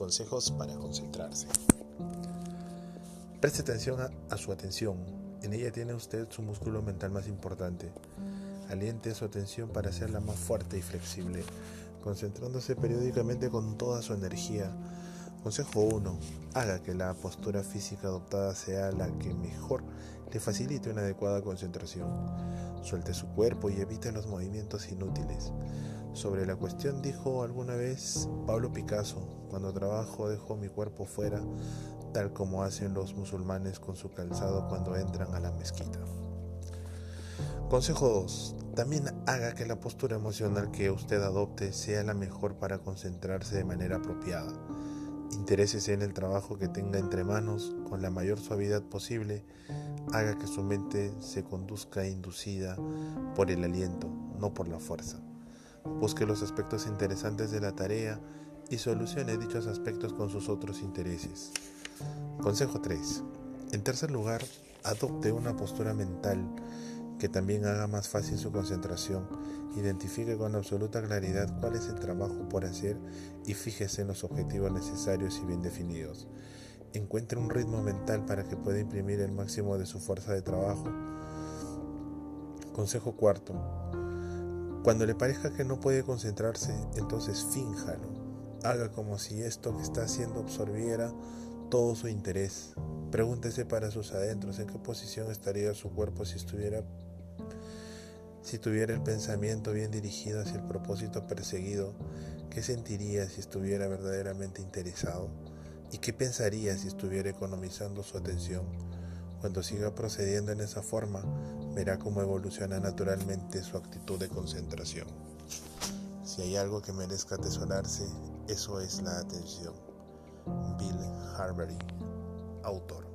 consejos para concentrarse. Preste atención a, su atención. En ella tiene usted su músculo mental más importante. Aliente su atención para hacerla más fuerte y flexible, concentrándose periódicamente con toda su energía. Consejo 1. Haga que la postura física adoptada sea la que mejor le facilite una adecuada concentración. Suelte su cuerpo y evite los movimientos inútiles. Sobre la cuestión dijo alguna vez Pablo Picasso, cuando trabajo dejo mi cuerpo fuera, tal como hacen los musulmanes con su calzado cuando entran a la mezquita. Consejo 2. También haga que la postura emocional que usted adopte sea la mejor para concentrarse de manera apropiada. Interésese en el trabajo que tenga entre manos con la mayor suavidad posible. Haga que su mente se conduzca inducida por el aliento, no por la fuerza. Busque los aspectos interesantes de la tarea y solucione dichos aspectos con sus otros intereses. Consejo 3. En tercer lugar, adopte una postura mental que también haga más fácil su concentración. Identifique con absoluta claridad cuál es el trabajo por hacer y fíjese en los objetivos necesarios y bien definidos. Encuentre un ritmo mental para que pueda imprimir el máximo de su fuerza de trabajo. Consejo cuarto. Cuando le parezca que no puede concentrarse, entonces fínjalo. Haga como si esto que está haciendo absorbiera todo su interés. Pregúntese para sus adentros en qué posición estaría su cuerpo si estuviera si tuviera el pensamiento bien dirigido hacia el propósito perseguido, ¿qué sentiría si estuviera verdaderamente interesado? ¿Y qué pensaría si estuviera economizando su atención? Cuando siga procediendo en esa forma, verá cómo evoluciona naturalmente su actitud de concentración. Si hay algo que merezca atesorarse, eso es la atención. Bill Harbury, autor.